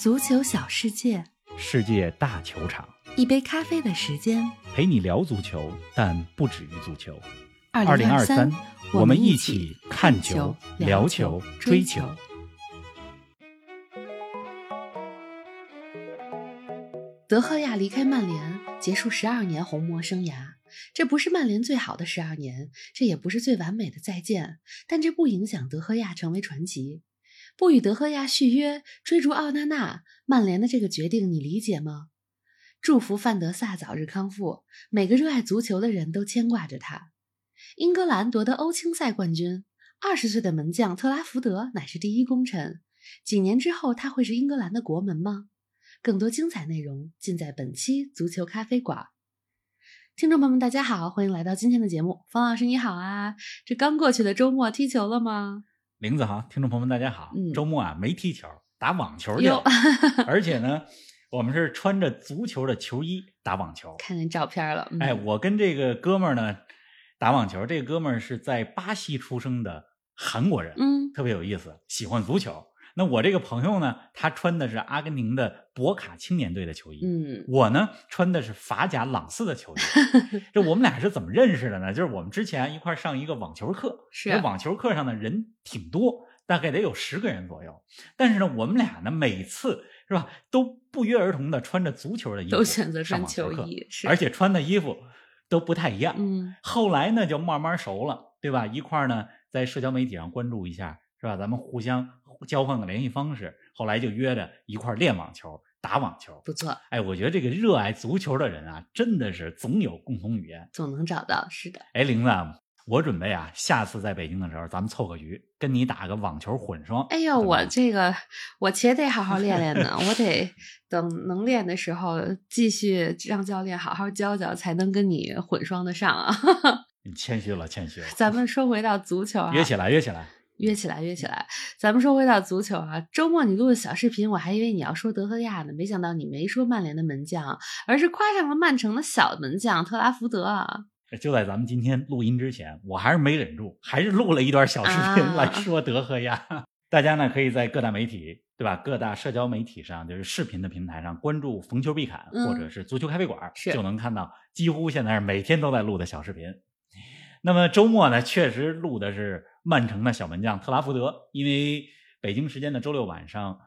足球小世界，世界大球场，一杯咖啡的时间。陪你聊足球，但不止于足球。二零二三，我们一起起看球聊球、追球。德赫亚离开曼联，结束十二年红魔生涯。这不是曼联最好的十二年，这也不是最完美的再见，但这不影响德赫亚成为传奇。不与德赫亚续约，追逐奥纳纳，曼联的这个决定你理解吗？祝福范德萨早日康复，每个热爱足球的人都牵挂着他。英格兰夺得欧青赛冠军，二十岁的门将特拉福德乃是第一功臣。几年之后，他会是英格兰的国门吗？更多精彩内容尽在本期足球咖啡馆。听众朋友们，大家好，欢迎来到今天的节目。方老师你好啊，这刚过去的周末踢球了吗？林子航，听众朋友们，大家好。嗯周末啊没踢球，打网球去了，而且呢，我们是穿着足球的球衣打网球。看见照片了，嗯、哎，我跟这个哥们儿呢打网球，这个哥们儿是在巴西出生的韩国人，嗯，特别有意思，喜欢足球。那我这个朋友呢，他穿的是阿根廷的博卡青年队的球衣，嗯我呢穿的是法甲朗斯的球衣。这我们俩是怎么认识的呢？就是我们之前一块上一个网球课，是这网球课上的人挺多，大概得有十个人左右。但是呢，我们俩呢每次是吧都不约而同的穿着足球的衣服，都选择穿上网球课球衣，是而且穿的衣服都不太一样。嗯后来呢，就慢慢熟了，对吧？一块呢，在社交媒体上关注一下，是吧？咱们互相交换个联系方式，后来就约着一块儿练网球、打网球。不错，哎，我觉得这个热爱足球的人啊，真的是总有共同语言。总能找到，是的，哎，玲子啊，我准备啊，下次在北京的时候，咱们凑个局，跟你打个网球混双。哎呦，我这个我且得好好练练呢，我得 等能练的时候继续让教练好好教教，才能跟你混双的上啊。你谦虚了，谦虚了。咱们说回到足球啊，约起来，约起来。约起来，约起来。咱们说回到足球啊，周末你录的小视频，我还以为你要说德赫亚呢，没想到你没说曼联的门将，而是夸上了曼城的小门将特拉福德啊。就在咱们今天录音之前，我还是没忍住，还是录了一段小视频啊来说德赫亚。大家呢可以在各大媒体，对吧？各大社交媒体上，就是视频的平台上关注“逢球必侃”嗯或者是“足球咖啡馆”，是就能看到几乎现在是每天都在录的小视频。那么周末呢，确实录的是曼城的小门将特拉福德，因为北京时间的周六晚上、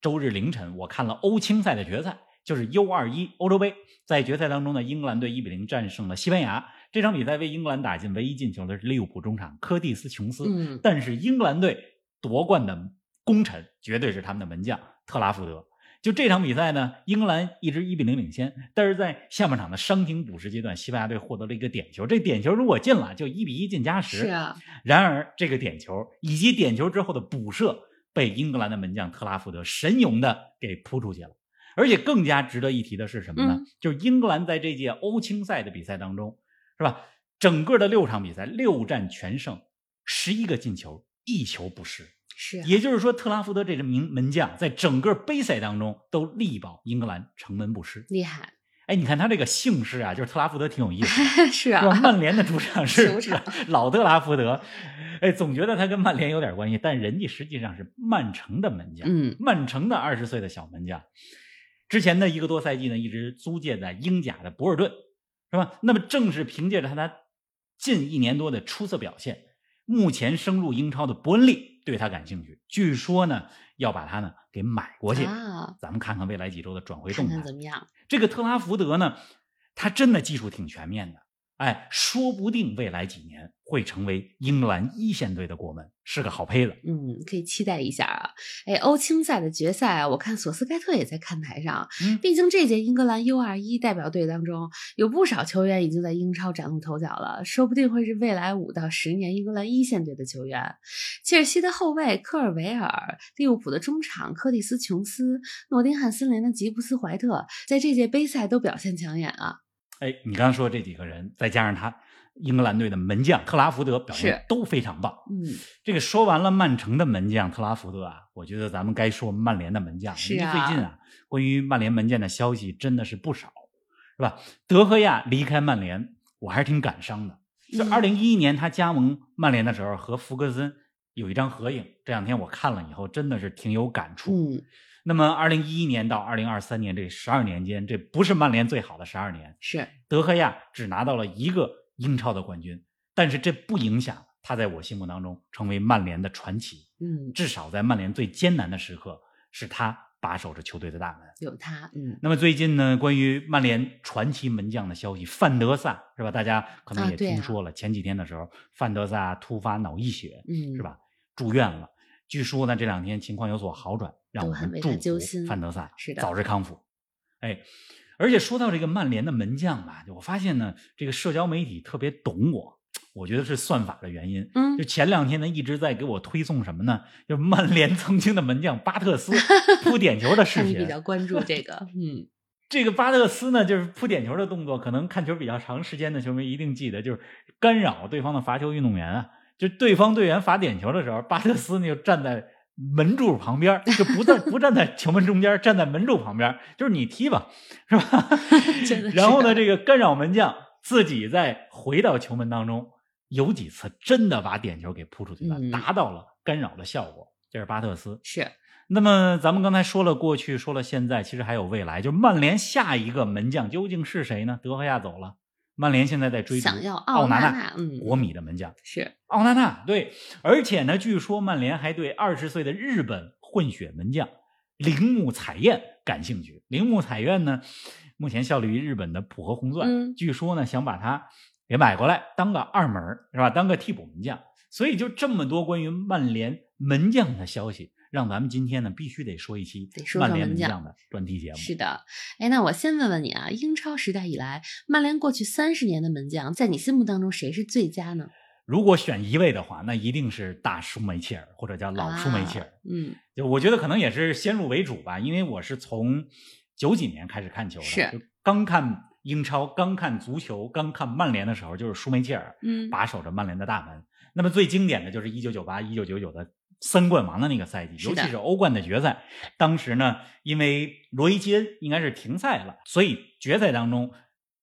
周日凌晨，我看了欧青赛的决赛，就是 U 二一欧洲杯。在决赛当中呢，英格兰队一比零战胜了西班牙。这场比赛为英格兰打进唯一进球的是利物浦中场科蒂斯·琼斯。嗯，但是英格兰队夺冠的功臣绝对是他们的门将特拉福德。就这场比赛呢，英格兰一直一比零领先，但是在下半场的伤停补时阶段，西班牙队获得了一个点球。这点球如果进了，就一比一进加时。是啊，然而，这个点球以及点球之后的补射被英格兰的门将特拉福德神勇的给扑出去了。而且更加值得一提的是什么呢？嗯就是英格兰在这届欧青赛的比赛当中，是吧？整个的六场比赛六战全胜，十一个进球，一球不失。是啊，也就是说，特拉福德这名门将在整个杯赛当中都力保英格兰城门不失。厉害，哎，你看他这个姓氏啊，就是特拉福德挺有意思的。是？啊，曼联的 主场是老特拉福德，哎，总觉得他跟曼联有点关系，但人家实际上是曼城的门将，嗯，曼城的二十岁的小门将。之前的一个多赛季呢，一直租借在英甲的博尔顿，是吧？那么正是凭借着他近一年多的出色表现，目前升入英超的伯恩利对他感兴趣，据说呢要把他呢给买过去。啊，咱们看看未来几周的转会动态。怎么样？这个特拉福德呢，他真的技术挺全面的，哎，说不定未来几年会成为英格兰一线队的国门，是个好胚子。嗯，可以期待一下啊！哎，欧青赛的决赛啊，我看索斯盖特也在看台上。嗯毕竟这届英格兰 U 二一代表队当中，有不少球员已经在英超崭露头角了，说不定会是未来五到十年英格兰一线队的球员。切尔西的后卫科尔维尔，利物浦的中场科蒂斯·琼斯，诺丁汉森林的吉布斯·怀特，在这届杯赛都表现抢眼啊！哎，你刚刚说这几个人，再加上他英格兰队的门将特拉福德，表现都非常棒。嗯，这个说完了曼城的门将特拉福德啊，我觉得咱们该说曼联的门将了。是啊最近啊，关于曼联门将的消息真的是不少，是吧？德赫亚离开曼联，我还是挺感伤的。就嗯二零一一年他加盟曼联的时候，和福格森有一张合影，这两天我看了以后，真的是挺有感触。嗯，那么，二零一一年到二零二三年这十二年间，这不是曼联最好的十二年，是德赫亚只拿到了一个英超的冠军，但是这不影响他在我心目当中成为曼联的传奇。嗯，至少在曼联最艰难的时刻，是他把守着球队的大门。有他，嗯那么最近呢，关于曼联传奇门将的消息，范德萨是吧？大家可能也听说了，前几天的时候，范德萨突发脑溢血，嗯，是？吧？住院了。据说呢，这两天情况有所好转，让我们祝福揪心范德萨是的早日康复。哎，而且说到这个曼联的门将吧，我发现呢，这个社交媒体特别懂我，我觉得是算法的原因。嗯就前两天呢，一直在给我推送什么呢？就曼联曾经的门将巴特斯 扑点球的视频比。较关注这个，嗯，这个巴特斯呢，就是扑点球的动作，可能看球比较长时间的球迷一定记得，就是干扰对方的罚球运动员啊。就对方队员罚点球的时候，巴特斯呢就站在门柱旁边，就不在 不站在球门中间，站在门柱旁边，就是你踢吧，是吧？是然后呢，这个干扰门将自己再回到球门当中，有几次真的把点球给扑出去了，嗯达到了干扰的效果。这是巴特斯。是那么咱们刚才说了过去，说了现在，其实还有未来。就是曼联下一个门将究竟是谁呢？德赫亚走了，曼联现在在追逐想要奥奥纳纳纳嗯国米的门将是，奥纳纳。对，而且呢，据说曼联还对二十岁的日本混血门将铃木彩彦感兴趣。铃木彩彦呢，目前效力于日本的浦和红钻，嗯据说呢想把他给买过来当个二门是吧？当个替补门将。所以就这么多关于曼联门将的消息，让咱们今天呢必须得说一期得说曼联门将的专题节目。是的，哎，那我先问问你啊，英超时代以来，曼联过去三十年的门将，在你心目当中谁是最佳呢？如果选一位的话，那一定是大舒梅切尔或者叫老舒梅切尔。啊嗯，就我觉得可能也是先入为主吧，因为我是从九几年开始看球的，是就刚看英超、刚看足球、刚看曼联的时候，就是舒梅切尔嗯把守着曼联的大门。那么最经典的就是一九九八、一九九九的三冠王的那个赛季，尤其是欧冠的决赛。当时呢，因为罗伊基恩应该是停赛了，所以决赛当中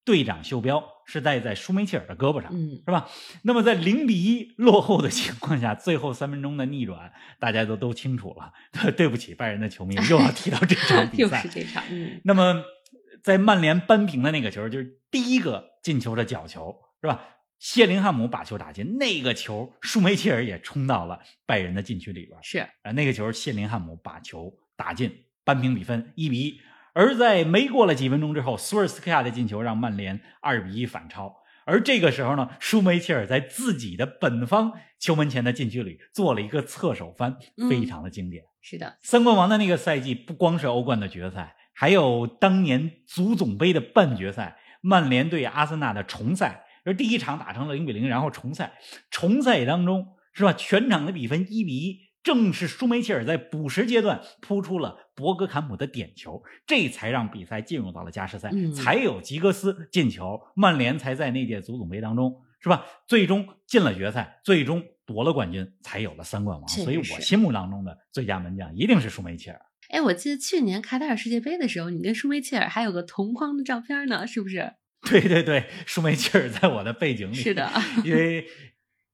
队长袖标是戴在舒梅切尔的胳膊上。嗯，是吧？那么在零比一落后的情况下，最后三分钟的逆转，大家都都清楚了。对不起，拜仁的球迷又要提到这场 比又赛是。这场，嗯，那么在曼联扳平的那个球，就是第一个进球的角球，是吧？谢林汉姆把球打进，那个球舒梅切尔也冲到了拜仁的禁区里边。是啊，那个球谢林汉姆把球打进，扳平比分一比一。而在没过了几分钟之后，苏尔斯克亚的进球让曼联二比一反超。而这个时候呢，舒梅切尔在自己的本方球门前的禁区里做了一个侧手翻，嗯非常的经典。是的，三冠王的那个赛季，不光是欧冠的决赛，还有当年足总杯的半决赛，曼联对阿森纳的重赛。而第一场打成了零比零，然后重赛，重赛当中是吧？全场的比分一比一，正是舒梅切尔在补时阶段扑出了博格坎普的点球，这才让比赛进入到了加时赛，嗯才有吉格斯进球，曼联才在那届足总杯当中是吧？最终进了决赛，最终夺了冠军，才有了三冠王。所以我心目当中的最佳门将一定是舒梅切尔。哎，我记得去年卡塔尔世界杯的时候，你跟舒梅切尔还有个同框的照片呢，是不是？对对对，舒梅切尔在我的背景里，是的，因为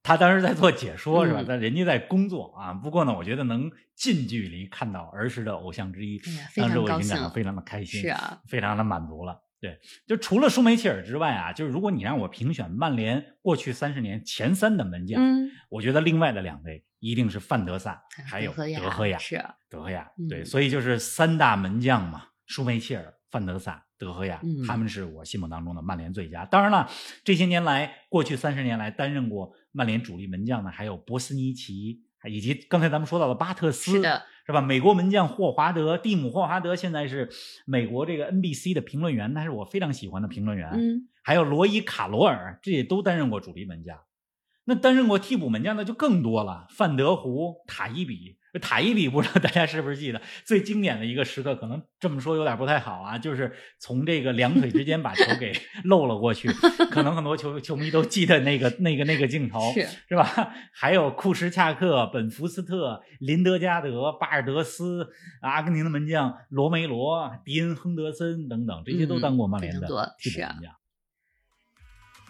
他当时在做解说是吧？嗯但人家在工作啊。不过呢，我觉得能近距离看到儿时的偶像之一，当时我已经感到非常的开心，是啊，非常的满足了。对，就除了舒梅切尔之外啊，就是如果你让我评选曼联过去三十年前三的门将，嗯，我觉得另外的两位一定是范德萨，还有德赫亚。是啊，德赫亚，嗯对，所以就是三大门将嘛，舒梅切尔、范德萨、德赫亚，嗯他们是我心目当中的曼联最佳。当然了，这些年来，过去三十年来担任过曼联主力门将的还有博斯尼奇，以及刚才咱们说到的巴特斯，是的，是吧？美国门将霍华德，蒂姆·霍华德现在是美国这个 NBC 的评论员，他是我非常喜欢的评论员。嗯，还有罗伊·卡罗尔，这也都担任过主力门将。那担任过替补门将的就更多了，范德胡、塔伊比。塔伊比不知道大家是不是记得最经典的一个时刻？可能这么说有点不太好啊，就是从这个两腿之间把球给 漏了过去。可能很多球球迷都记得那个那个那个镜头，是是吧？还有库什恰克、本福斯特、林德加德、巴尔德斯、阿根廷的门将罗梅罗、迪恩·亨德森等等，这些都当过曼联的替补门将。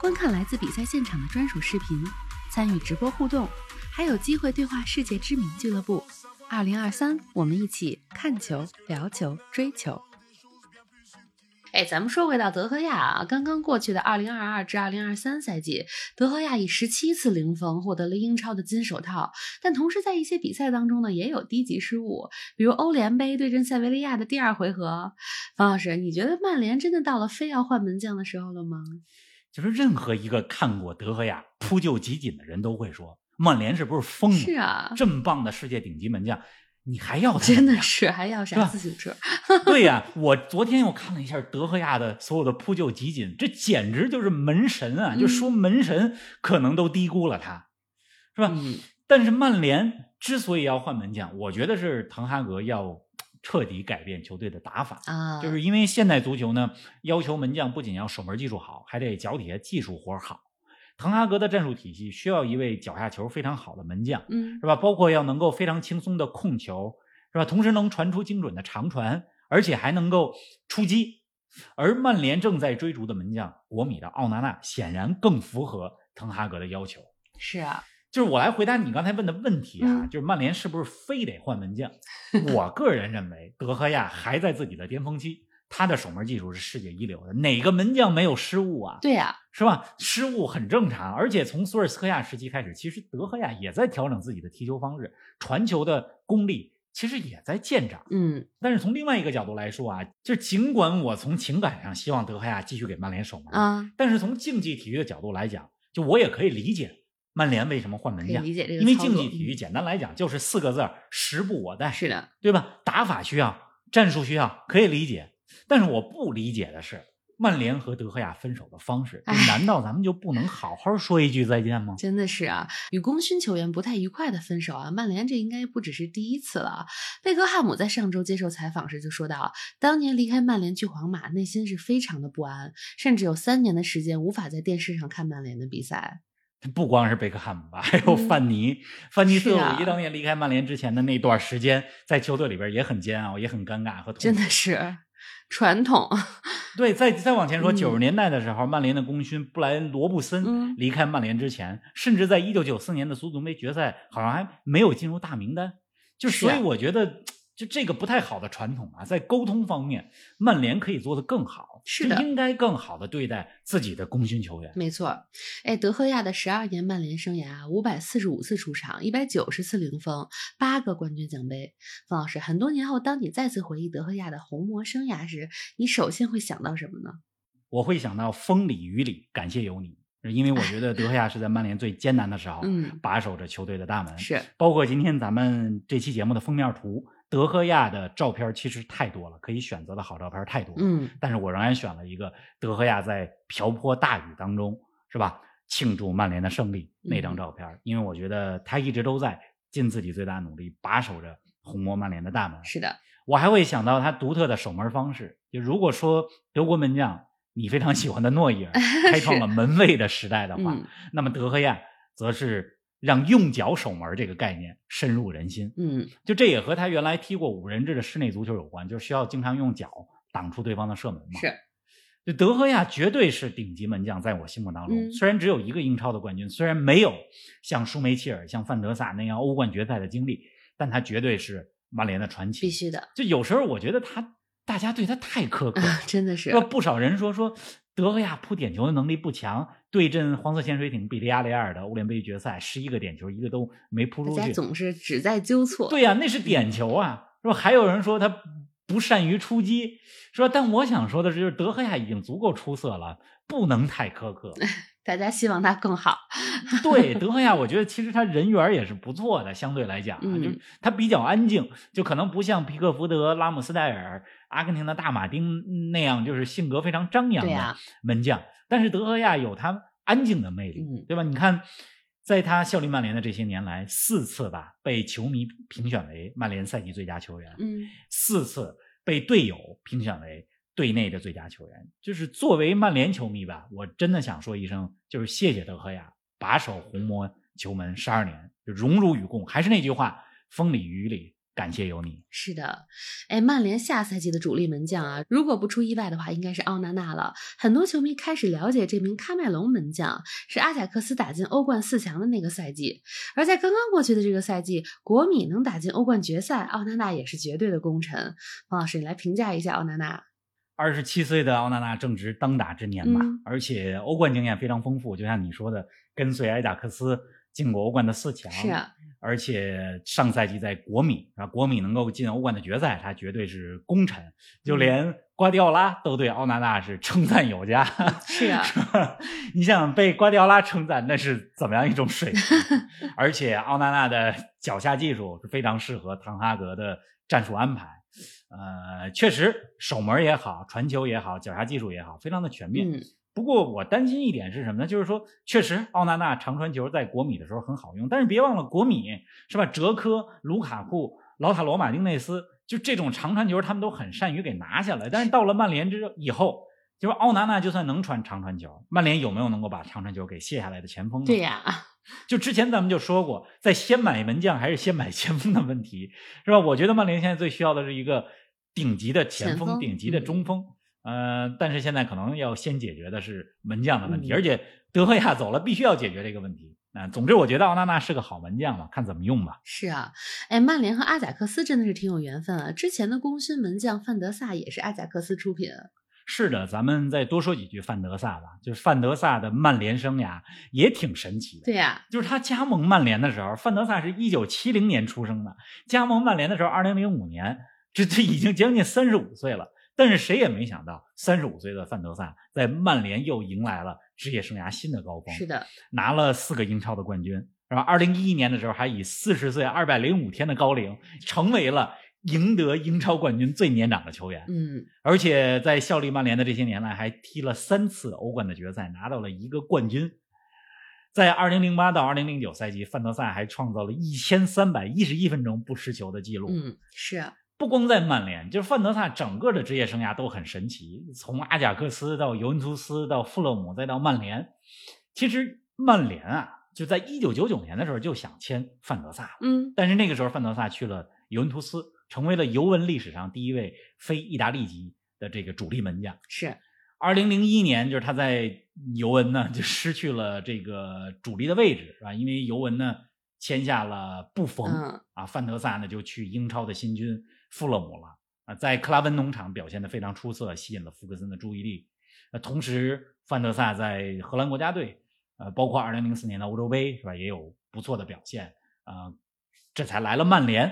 观看来自比赛现场的专属视频，参与直播互动。还有机会对话世界知名俱乐部。二零二三，我们一起看球、聊球、追球。哎，咱们说回到德赫亚啊，刚刚过去的二零二二至二零二三赛季，德赫亚以十七次零封获得了英超的金手套。但同时在一些比赛当中呢，也有低级失误，比如欧联杯对阵塞维利亚的第二回合。方老师，你觉得曼联真的到了非要换门将的时候了吗？就是任何一个看过德赫亚扑救集锦的人都会说。曼联是不是疯了？是啊，这么棒的世界顶级门将，你还要他？真的是还要啥自行车？对呀，我昨天又看了一下德赫亚的所有的扑救集锦，这简直就是门神啊！就说门神可能都低估了他，是吧？但是曼联之所以要换门将，我觉得是滕哈格要彻底改变球队的打法啊，就是因为现代足球呢，要求门将不仅要守门技术好，还得脚底下技术活好。滕哈格的战术体系需要一位脚下球非常好的门将，嗯，是吧？包括要能够非常轻松的控球，是吧？同时能传出精准的长传，而且还能够出击。而曼联正在追逐的门将国米的奥纳纳，显然更符合滕哈格的要求。是啊，就是我来回答你刚才问的问题啊，就是曼联是不是非得换门将？我个人认为，德赫亚还在自己的巅峰期。他的守门技术是世界一流的，哪个门将没有失误啊？对呀，是吧？失误很正常，而且从索尔斯克亚时期开始，其实德赫亚也在调整自己的踢球方式，传球的功力其实也在见长。嗯，但是从另外一个角度来说啊，就尽管我从情感上希望德赫亚继续给曼联守门啊，但是从竞技体育的角度来讲，就我也可以理解曼联为什么换门将，理解这个，因为竞技体育简单来讲就是四个字儿：时不我待。是的，对吧？打法需要，战术需要，可以理解。但是我不理解的是，曼联和德赫亚分手的方式，难道咱们就不能好好说一句再见吗？真的是啊，与功勋球员不太愉快的分手啊，曼联这应该不只是第一次了。贝克汉姆在上周接受采访时就说到，当年离开曼联去皇马，内心是非常的不安，甚至有三年的时间无法在电视上看曼联的比赛。不光是贝克汉姆吧，还有范尼，范尼斯五一当年离开曼联之前的那段时间，在球队里边也很煎熬，也很尴尬和真的是。传统，对，再再往前说，九十年代的时候，曼联的功勋布莱恩·罗布森离开曼联之前，甚至在一九九四年的足总杯决赛，好像还没有进入大名单。就所以我觉得。就这个不太好的传统啊，在沟通方面，曼联可以做得更好，是的，应该更好的对待自己的功勋球员。没错，哎，德赫亚的十二年曼联生涯，五百四十五次出场，一百九十次零封，八个冠军奖杯。方老师，很多年后，当你再次回忆德赫亚的红魔生涯时，你首先会想到什么呢？我会想到风里雨里，感谢有你，因为我觉得德赫亚是在曼联最艰难的时候，嗯，把守着球队的大门。是，包括今天咱们这期节目的封面图。德赫亚的照片其实太多了，可以选择的好照片太多了。嗯，但是我仍然选了一个德赫亚在瓢泼大雨当中，是吧？庆祝曼联的胜利那张照片，因为我觉得他一直都在尽自己最大努力把守着红魔曼联的大门。是的，我还会想到他独特的守门方式。就如果说德国门将你非常喜欢的诺伊尔 开创了门卫的时代的话，那么德赫亚则是。让用脚守门这个概念深入人心，嗯，就这也和他原来踢过五人制的室内足球有关，就是需要经常用脚挡出对方的射门嘛。是，就德赫亚绝对是顶级门将，在我心目当中，虽然只有一个英超的冠军，虽然没有像舒梅切尔、像范德萨那样欧冠决赛的经历，但他绝对是曼联的传奇。必须的。就有时候我觉得他，大家对他太苛刻，真的是。不少人说说。德赫亚扑点球的能力不强，对阵黄色潜水艇比利亚雷亚尔的欧联杯决赛，十一个点球一个都没扑出去，总是只在纠错。对呀，那是点球啊，说？还有人说他不善于出击，说？但我想说的是，就是，德赫亚已经足够出色了，不能太苛刻。大家希望他更好。对，德赫亚，我觉得其实他人缘也是不错的，相对来讲啊，就他比较安静，就可能不像皮克福德、拉姆斯戴尔。阿根廷的大马丁那样就是性格非常张扬的门将，但是德赫亚有他安静的魅力，对吧？你看，在他效力曼联的这些年来，四次吧被球迷评选为曼联赛季最佳球员，嗯，四次被队友评选为队内的最佳球员。就是作为曼联球迷吧，我真的想说一声，就是谢谢德赫亚把守红魔球门十二年，就荣辱与共。还是那句话，风里雨里。感谢有你。是的，哎，曼联下赛季的主力门将啊，如果不出意外的话，应该是奥纳纳了。很多球迷开始了解这名喀麦隆门将，是阿贾克斯打进欧冠四强的那个赛季。而在刚刚过去的这个赛季，国米能打进欧冠决赛，奥纳纳也是绝对的功臣。方老师，你来评价一下奥纳纳。二十七岁的奥纳纳正值当打之年吧，而且欧冠经验非常丰富，就像你说的，跟随埃贾克斯。进过欧冠的四强，是啊，而且上赛季在国米啊，国米能够进欧冠的决赛，他绝对是功臣。就连瓜迪奥拉都对奥纳纳是称赞有加。是啊，你想被瓜迪奥拉称赞，那是怎么样一种水平？而且奥纳纳的脚下技术是非常适合唐哈格的战术安排。呃，确实守门也好，传球也好，脚下技术也好，非常的全面。不过我担心一点是什么呢？就是说，确实奥纳纳长传球在国米的时候很好用，但是别忘了国米是吧？哲科、卢卡库、劳塔罗马丁内斯，就这种长传球他们都很善于给拿下来。但是到了曼联之以后，就是奥纳纳就算能传长传球，曼联有没有能够把长传球给卸下来的前锋呢？对呀，就之前咱们就说过，在先买门将还是先买前锋的问题，是吧？我觉得曼联现在最需要的是一个顶级的前锋、顶级的中锋。呃，但是现在可能要先解决的是门将的问题，而且德赫亚走了，必须要解决这个问题。啊，总之我觉得奥纳纳是个好门将嘛，看怎么用吧。是啊，哎，曼联和阿贾克斯真的是挺有缘分啊。之前的功勋门将范德萨也是阿贾克斯出品。是的，咱们再多说几句范德萨吧。就是范德萨的曼联生涯也挺神奇的。对呀，就是他加盟曼联的时候，范德萨是一九七零年出生的，加盟曼联的时候，二零零五年，这这已经将近三十五岁了。但是谁也没想到，三十五岁的范德萨在曼联又迎来了职业生涯新的高峰。是的，拿了四个英超的冠军，是吧？二零一一年的时候，还以四十岁二百零五天的高龄，成为了赢得英超冠军最年长的球员。嗯，而且在效力曼联的这些年来，还踢了三次欧冠的决赛，拿到了一个冠军。在二零零八到二零零九赛季，范德萨还创造了一千三百一十一分钟不失球的记录。嗯，是。不光在曼联，就是范德萨整个的职业生涯都很神奇。从阿贾克斯到尤文图斯，到富勒姆，再到曼联。其实曼联啊，就在一九九九年的时候就想签范德萨，嗯，但是那个时候范德萨去了尤文图斯，成为了尤文历史上第一位非意大利籍的这个主力门将。是，二零零一年，就是他在尤文呢就失去了这个主力的位置，是吧？因为尤文呢签下了布冯，啊，范德萨呢就去英超的新军。富勒姆了啊，在克拉文农场表现的非常出色，吸引了福格森的注意力。那同时，范德萨在荷兰国家队，呃，包括2004年的欧洲杯是吧，也有不错的表现啊。这才来了曼联。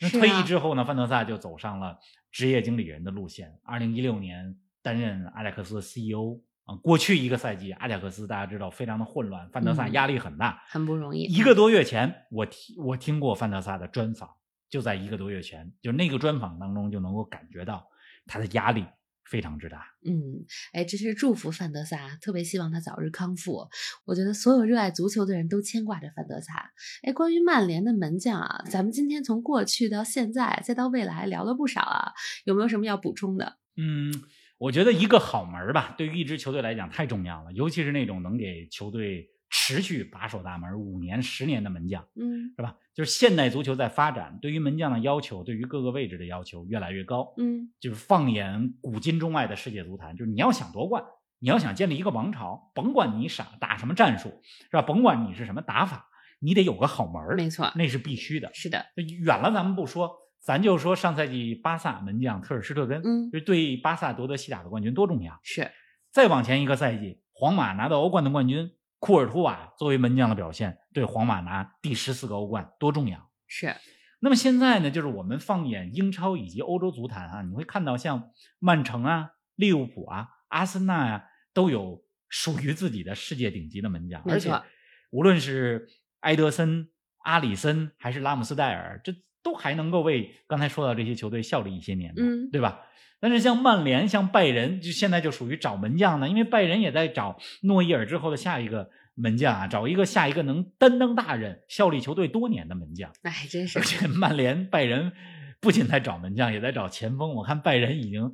那退役之后呢，范德萨就走上了职业经理人的路线。2016年担任阿贾克斯 CEO 啊。过去一个赛季，阿贾克斯大家知道非常的混乱，范德萨压力很大，很不容易。一个多月前，我听我听过范德萨的专访。就在一个多月前，就那个专访当中，就能够感觉到他的压力非常之大。嗯，哎，这是祝福范德萨，特别希望他早日康复。我觉得所有热爱足球的人都牵挂着范德萨。哎，关于曼联的门将啊，咱们今天从过去到现在再到未来聊了不少啊，有没有什么要补充的？嗯，我觉得一个好门吧，对于一支球队来讲太重要了，尤其是那种能给球队。持续把守大门五年、十年的门将，嗯，是吧？就是现代足球在发展，对于门将的要求，对于各个位置的要求越来越高，嗯，就是放眼古今中外的世界足坛，就是你要想夺冠，你要想建立一个王朝，甭管你傻打什么战术，是吧？甭管你是什么打法，你得有个好门没错，那是必须的。是的，远了咱们不说，咱就说上赛季巴萨门将特尔施特根，嗯，就对巴萨夺得西甲的冠军多重要。是，再往前一个赛季，皇马拿到欧冠的冠军。库尔图瓦作为门将的表现，对皇马拿第十四个欧冠多重要？是。那么现在呢，就是我们放眼英超以及欧洲足坛啊，你会看到像曼城啊、利物浦啊、阿森纳呀，都有属于自己的世界顶级的门将。而且，无论是埃德森、阿里森还是拉姆斯戴尔，这都还能够为刚才说到这些球队效力一些年，嗯，对吧？但是像曼联、像拜仁，就现在就属于找门将呢，因为拜仁也在找诺伊尔之后的下一个门将啊，找一个下一个能担当大任、效力球队多年的门将。那还真是而。且曼联、拜仁不仅在找门将，也在找前锋。我看拜仁已经呃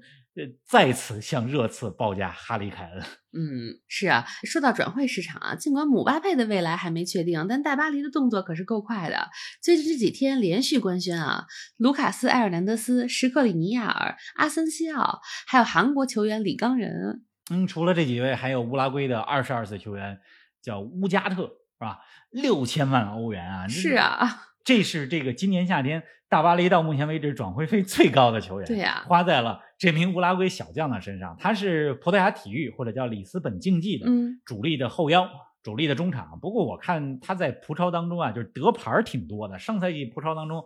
再次向热刺报价哈里凯恩。嗯，是啊。说到转会市场啊，尽管姆巴佩的未来还没确定，但大巴黎的动作可是够快的。最近这几天连续官宣啊，卢卡斯·埃尔南德斯、什克里尼亚尔、阿森西奥，还有韩国球员李刚仁。嗯，除了这几位，还有乌拉圭的二十二岁球员叫乌加特，是吧？六千万欧元啊！这是，啊，这是这个今年夏天大巴黎到目前为止转会费最高的球员。对呀花在了这名乌拉圭小将的身上。他是葡萄牙体育或者叫里斯本竞技的嗯，主力的后腰。主力的中场，不过我看他在葡超当中啊，就是得牌挺多的。上赛季葡超当中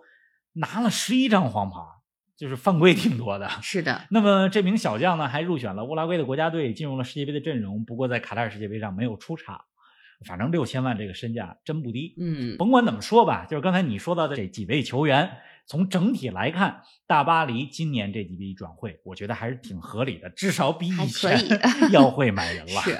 拿了十一张黄牌，就是犯规挺多的。是的，那么这名小将呢，还入选了乌拉圭的国家队，进入了世界杯的阵容。不过在卡塔尔世界杯上没有出场。反正六千万这个身价真不低。嗯，甭管怎么说吧，就是刚才你说到的这几位球员，从整体来看，大巴黎今年这几笔转会，我觉得还是挺合理的，至少比以前以 要会买人了。是，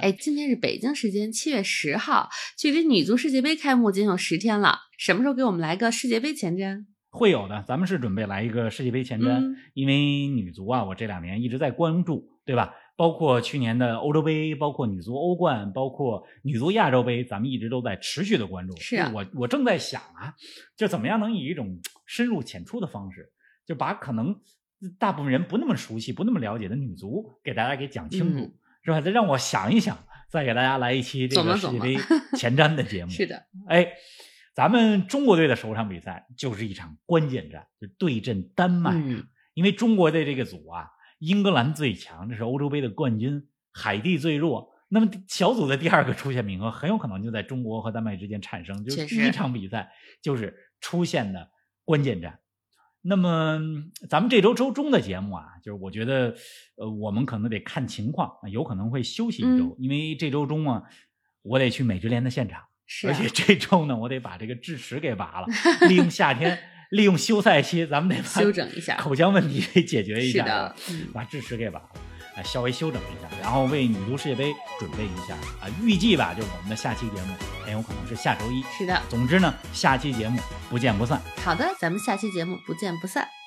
哎，今天是北京时间七月十号，距离女足世界杯开幕仅有十天了。什么时候给我们来个世界杯前瞻？会有的，咱们是准备来一个世界杯前瞻，嗯因为女足啊，我这两年一直在关注，对吧？包括去年的欧洲杯，包括女足欧冠，包括女足亚洲杯，咱们一直都在持续的关注。是啊我我正在想啊，就怎么样能以一种深入浅出的方式，就把可能大部分人不那么熟悉、不那么了解的女足给大家给讲清楚，嗯是吧？再让我想一想，再给大家来一期这个世界杯 前瞻的节目。是的，哎，咱们中国队的首场比赛就是一场关键战，就对阵丹麦。嗯，因为中国队这个组啊，英格兰最强，这是欧洲杯的冠军；海地最弱。那么小组的第二个出线名额很有可能就在中国和丹麦之间产生，就是第一场比赛就是出现的关键战。那么咱们这周周中的节目啊，就是我觉得，呃，我们可能得看情况，有可能会休息一周，嗯因为这周中啊，我得去美职联的现场。是啊而且这周呢，我得把这个智齿给拔了，利用夏天，利用休赛期，咱们得把休整一下口腔问题给解决一下，是的嗯把智齿给拔了，啊，稍微休整一下，然后为女足世界杯准备一下啊。预计吧，就是我们的下期节目很有可能是下周一。是的。总之呢，下期节目不见不散。好的，咱们下期节目不见不散。